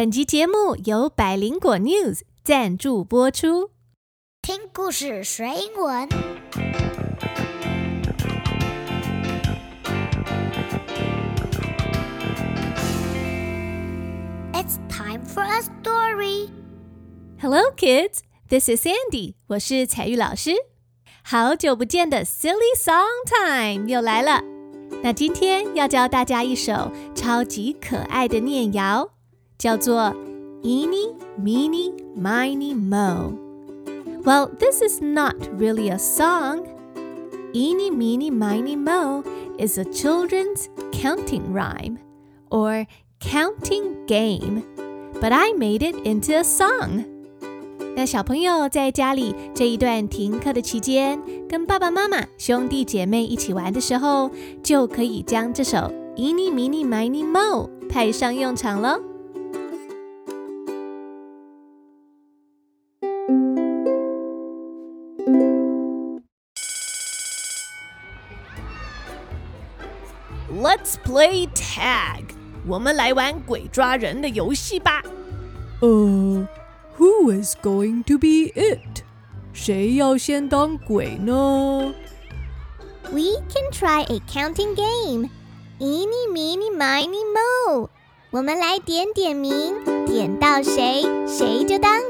本集节目由百灵果 News 赞助播出。听故事学英文。It's time for a story. Hello, kids. This is Sandy. 我是彩玉老师。好久不见的 Silly Song Time 又来了。那今天要教大家一首超级可爱的念谣，叫做 "Eeny, Meeny, Miny, Mo." Well, this is not really a song. "Eeny, Meeny, Miny, Mo" is a children's counting rhyme or counting game, but I made it into a song. 那小朋友在家里这一段停课的期间，跟爸爸妈妈、兄弟姐妹一起玩的时候，就可以将这首 Eeny Meeny Miny Mo 派上用场喽。 Let's play tag，我们来玩鬼抓人的游戏吧。呃，Who is going to be it？谁要先当鬼呢？ We can try a counting game. Eeny, meeny, miny, mo. 我们来点点名，点到谁，谁就当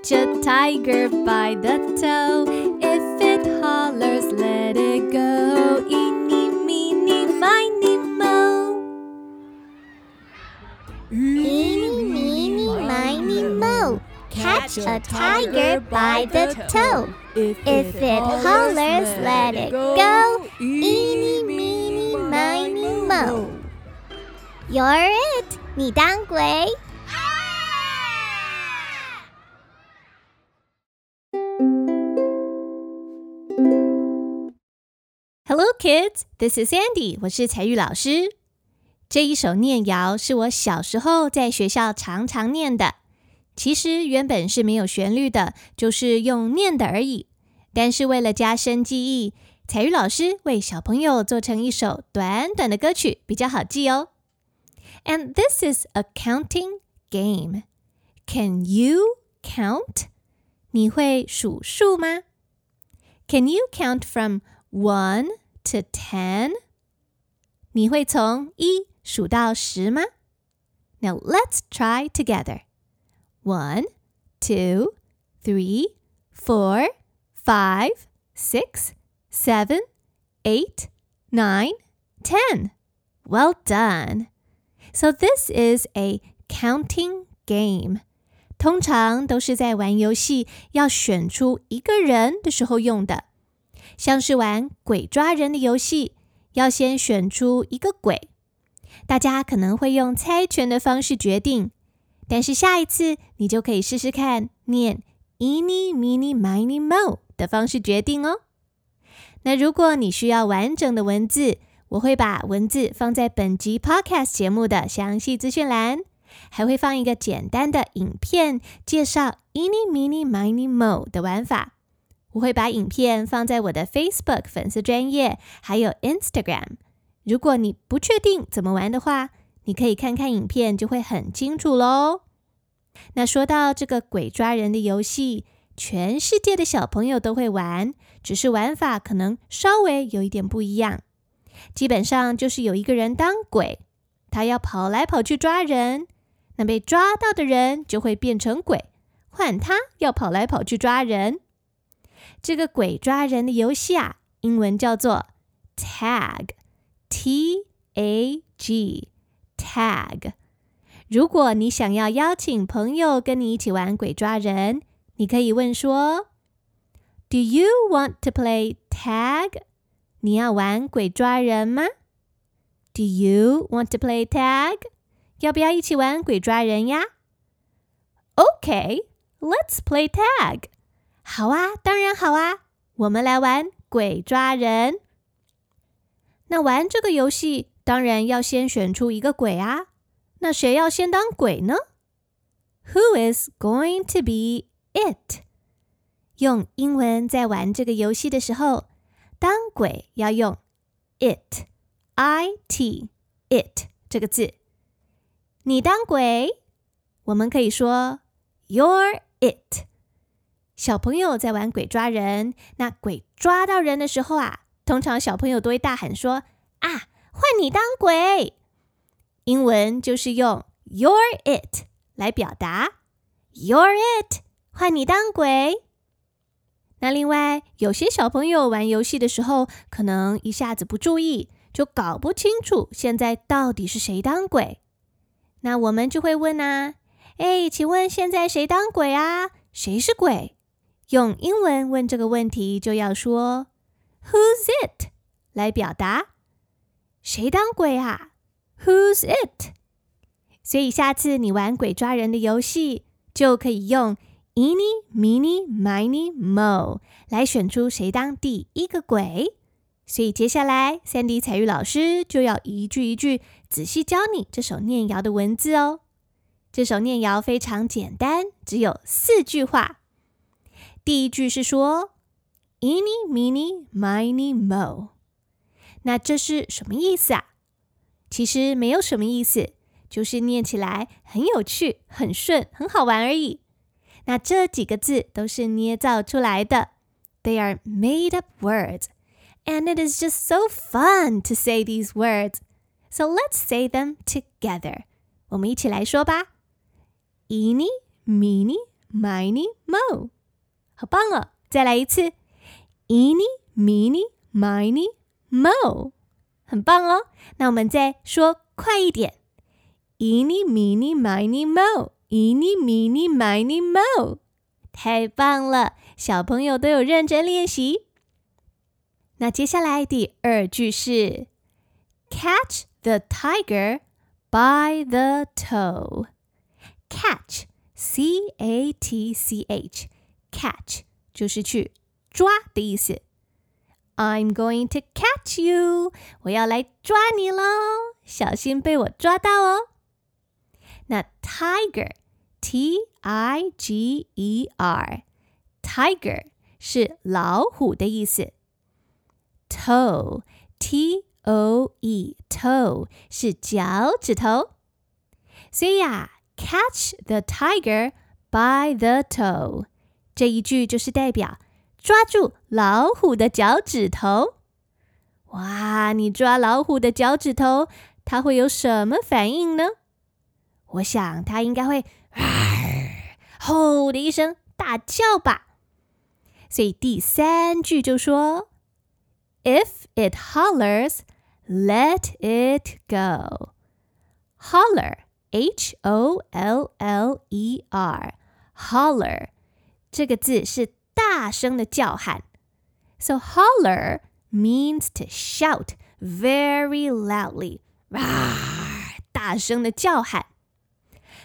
Catch a tiger by the toe. If it hollers, let it go. Eeny, meeny, miny, mo. Eeny, meeny, miny, mo. Catch a tiger by the toe. If it hollers, let it go. Eeny, meeny, miny, mo. You're it. 你当鬼。 Hello, kids. This is Sandy. 我是采聿老师。这一首念谣是我小时候在学校常常念的。其实原本是没有旋律的，就是用念的而已。但是为了加深记忆，彩玉老师为小朋友做成一首短短的歌曲，比较好记哦。And this is a counting game. Can you count? 你会数数吗？Can you count from one to ten? 你会从一数到十吗？Now let's try together. One, two, three, four, five, six, seven, eight, nine, ten. Well done. So this is a counting game. 通常都是在玩游戏要选出一个人的时候用的。像是玩鬼抓人的游戏，要先选出一个鬼。大家可能会用猜拳的方式决定，但是下一次你就可以试试看念 “eeny meeny miny mo” 的方式决定哦。那如果你需要完整的文字，我会把文字放在本集 Podcast 节目的详细资讯栏，还会放一个简单的影片介绍 “eeny meeny miny mo” 的玩法。我会把影片放在我的 Facebook 粉丝专页，还有 Instagram。如果你不确定怎么玩的话，你可以看看影片，就会很清楚喽。那说到这个鬼抓人的游戏，全世界的小朋友都会玩，只是玩法可能稍微有一点不一样。基本上就是有一个人当鬼，他要跑来跑去抓人，那被抓到的人就会变成鬼，换他要跑来跑去抓人。这个鬼抓人的游戏啊，英文叫做 tag，T A G，tag。如果你想要邀请朋友跟你一起玩鬼抓人，你可以问说：Do you want to play tag？你要玩鬼抓人吗？Do you want to play tag？要不要一起玩鬼抓人呀？OK，let's play tag。 好啊，当然好啊，我们来玩鬼抓人。那玩这个游戏，当然要先选出一个鬼啊。那谁要先当鬼呢？Who is going to be it？用英文在玩这个游戏的时候，当鬼要用 it，i t it 这个字。你当鬼，我们可以说 You're it。小朋友在玩鬼抓人，那鬼抓到人的时候啊，通常小朋友都会大喊说：“啊，换你当鬼！”英文就是用 You're it 来表达，You're it，换你当鬼。那另外，有些小朋友玩游戏的时候，可能一下子不注意，就搞不清楚现在到底是谁当鬼。那我们就会问啊，哎，请问现在谁当鬼啊？谁是鬼？用英文问这个问题，就要说 "Who's it" 来表达。谁当鬼啊？Who's it？所以下次你玩鬼抓人的游戏，就可以用 "Eeny, Meeny, Miny, Mo" 来选出谁当第一个鬼。所以接下来，Sandy 彩玉老师就要一句一句仔细教你这首念谣的文字哦。这首念谣非常简单，只有四句话。第一句是说 "Eeny, Meeny, Miny, Mo"，那这是什么意思啊？其实没有什么意思，就是念起来很有趣、很顺、很好玩而已。那这几个字都是捏造出来的，They are made up words, and it is just so fun to say these words. So let's say them together. 我们一起来说吧：Eeny, Meeny, Miny, Mo。 好棒哦！再来一次，Eeny, Meeny, Miny, Mo，很棒哦。那我们再说快一点，Eeny, Meeny, Miny, Mo，Eeny, Meeny, Miny, Mo，太棒了！小朋友都有认真练习。那接下来第二句是 Catch the tiger by the toe. Catch, C A T C H. Catch 就是去抓的意思。I'm going to catch you，我要来抓你喽，小心被我抓到哦。那 tiger，T I G E R，tiger 是老虎的意思。toe，T O E，toe 是脚趾头。所以呀，catch the tiger by the toe。 这一句就是代表抓住老虎的脚趾头。哇，你抓老虎的脚趾头，它会有什么反应呢？我想它应该会“吼”的一声大叫吧。所以第三句就说：“If it hollers, let it go.” Holler, H-O-L-L-E-R, holler. 这个字是大声的叫喊，so holler means to shout very loudly，啊，大声的叫喊。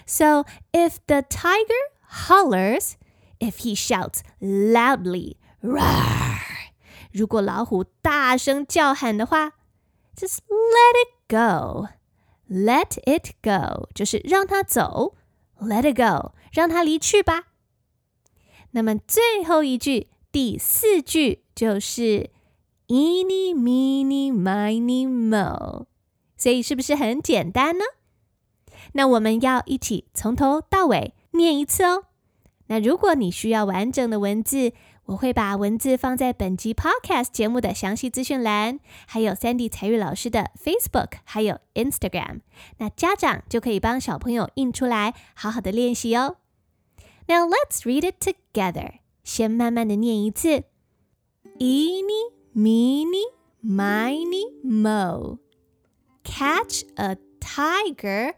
So if the tiger hollers, if he shouts loudly, roar，如果老虎大声叫喊的话，just let it go. Let it go 就是让它走，Let it go，让它离去吧。 那么最后一句，第四句就是 “eeny meeny miny mo”，所以是不是很简单呢？那我们要一起从头到尾念一次哦。那如果你需要完整的文字，我会把文字放在本集 Podcast 节目的详细资讯栏，还有 Sandy 才玉老师的 Facebook，还有 Instagram。那家长就可以帮小朋友印出来，好好的练习哦。Now let's read it together. 先慢慢的念一次：Eeny, meeny, miny, mo. Catch a tiger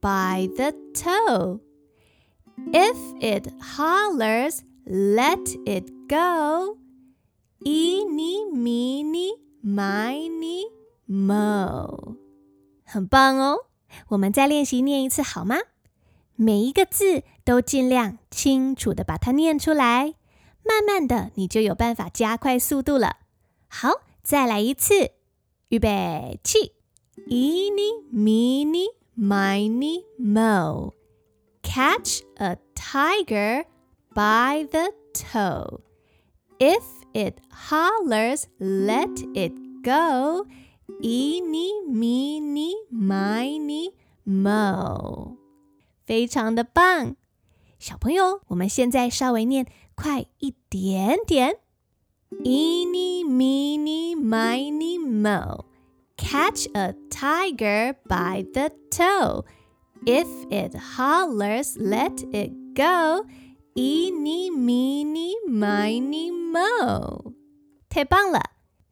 by the toe. If it hollers, let it go. Eeny, meeny, miny, mo. 很棒哦！我们再练习念一次好吗？ 每一个字都尽量清楚的把它念出来，慢慢的你就有办法加快速度了。好，再来一次，预备起，eeny meeny miny mo。catch a tiger by the toe. If it hollers, let it go. Eeny, meeny, miny, moe. 非常的棒。小朋友，我们现在稍微念快一点点。Eeny, meeny, miny, mo. Catch a tiger by the toe. If it hollers, let it go. Eeny, meeny, miny, mo. 太棒了！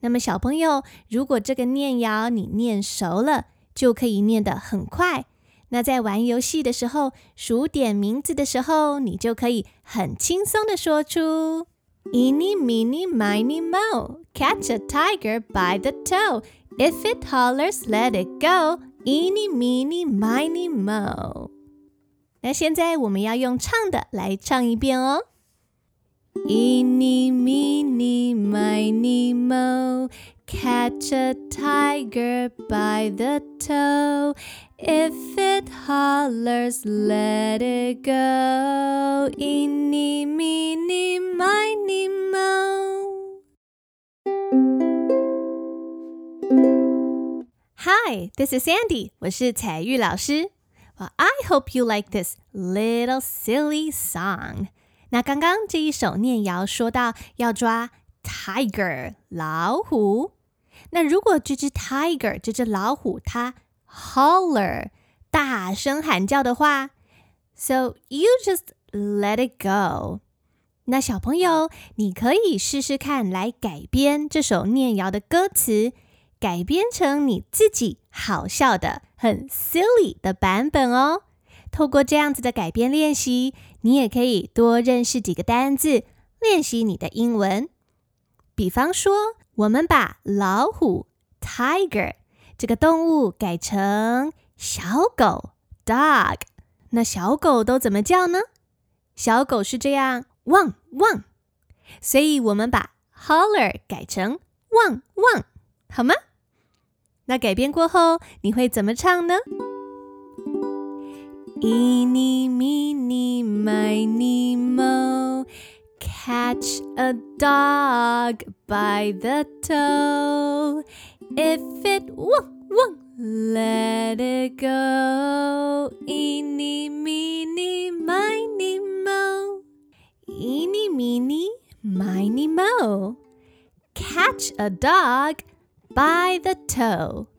那么小朋友，如果这个念谣你念熟了，就可以念得很快。那在玩游戏的时候，数点名字的时候，你就可以很轻松的说出 “Eeny, meeny, miny, mo, catch a tiger by the toe. If it hollers, let it go. Eeny, meeny, miny, mo.” 那现在我们要用唱的来唱一遍哦。Eeny, meeny, miny, mo, catch a tiger by the toe. If it hollers, let it go. Eeny, meeny, miny, mo. Hi, this is Sandy. 我是采聿老师。Well, I hope you like this little silly song. 那刚刚这一首念谣说到要抓 tiger 老虎，那如果这只 tiger 这只老虎它 holler 大声喊叫的话，so you just let it go。那小朋友，你可以试试看来改编这首念谣的歌词，改编成你自己好笑的、很 silly 的版本哦。透过这样子的改编练习，你也可以多认识几个单字，练习你的英文。比方说，我们把老虎 （tiger） 这个动物改成小狗 （dog）。那小狗都怎么叫呢？小狗是这样汪汪。所以我们把 holler 改成汪汪，好吗？那改编过后，你会怎么唱呢？Eeny, meeny, miny, mo. Catch a dog by the toe. If it won't, won't let it go. Eeny, meeny, miny, mo. Eeny, meeny, miny, mo. Catch a dog by the toe.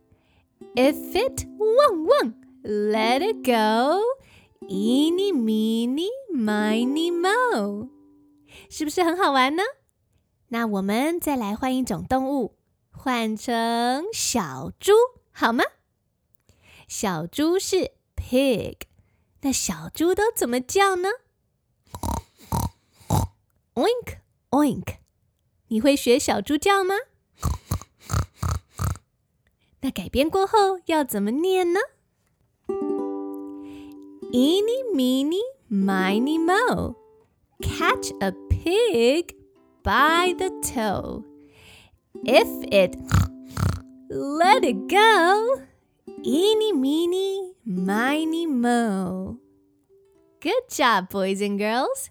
If it won't, won't let it go. Eeny, meeny, miny, mo，是不是很好玩呢？那我们再来换一种动物，换成小猪，好吗？小猪是 pig，那小猪都怎么叫呢？Oink oink，你会学小猪叫吗？那改编过后要怎么念呢？Eeny, meeny, miny, mo. catch a pig by the toe. If it let it go, eeny, meeny, miny, mo. Good job, boys and girls.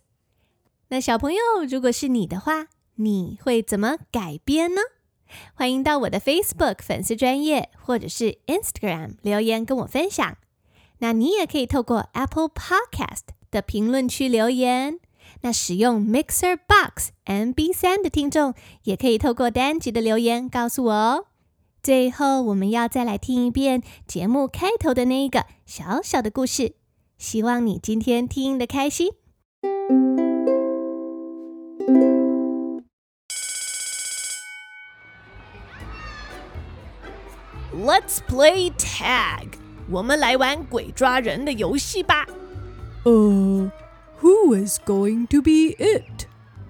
那小朋友，如果是你的话，你会怎么改编呢？欢迎到我的 Facebook 粉丝专页或者是 Instagram 留言跟我分享。那你也可以透过 Apple Podcast 的评论区留言。那使用 Mixer Box MB 三的听众，也可以透过单集的留言告诉我哦。最后，我们要再来听一遍节目开头的那一个小小的故事。希望你今天听得开心。Let's play tag. 我们来玩鬼抓人的游戏吧。呃 ，Who is going to be it？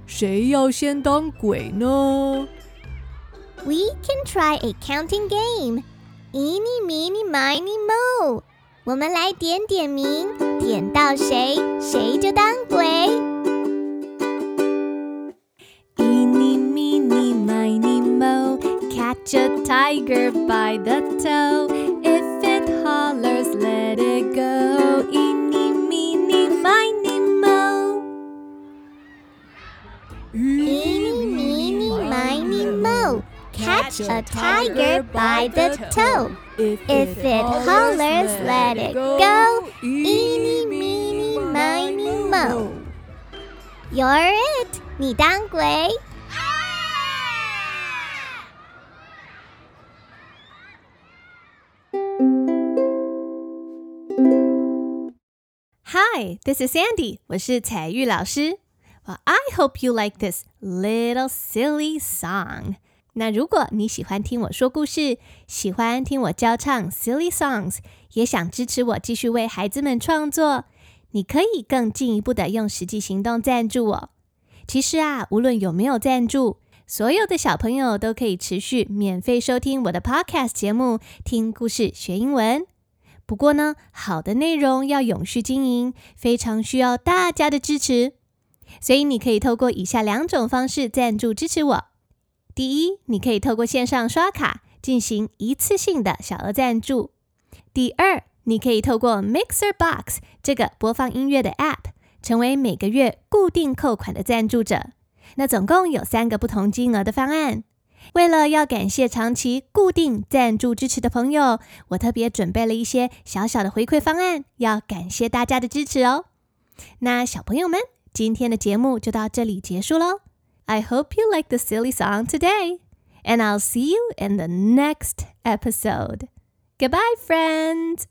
谁要先当鬼呢？We can try a counting game. Eeny, meeny, miny, mo. 我们来点点名，点到谁，谁就当鬼。Eeny, meeny, miny, mo. Catch a tiger by the toe. catch a tiger by the toe. If it hollers, let it go. Eeny, meeny, miny, mo. You're it. 你当鬼。Hi, this is Sandy，我是采聿老师。Well, I hope you like this little silly song. 那如果你喜欢听我说故事，喜欢听我教唱 silly songs，也想支持我继续为孩子们创作，你可以更进一步的用实际行动赞助我。其实啊，无论有没有赞助，所有的小朋友都可以持续免费收听我的 podcast 节目，听故事学英文。不过呢，好的内容要永续经营，非常需要大家的支持。所以你可以透过以下两种方式赞助支持我。第一，你可以透过线上刷卡进行一次性的小额赞助；第二，你可以透过 Mixer Box 这个播放音乐的 App，成为每个月固定扣款的赞助者。那总共有三个不同金额的方案。为了要感谢长期固定赞助支持的朋友，我特别准备了一些小小的回馈方案，要感谢大家的支持哦。那小朋友们，今天的节目就到这里结束喽。I hope you like the silly song today, and I'll see you in the next episode. Goodbye, friends.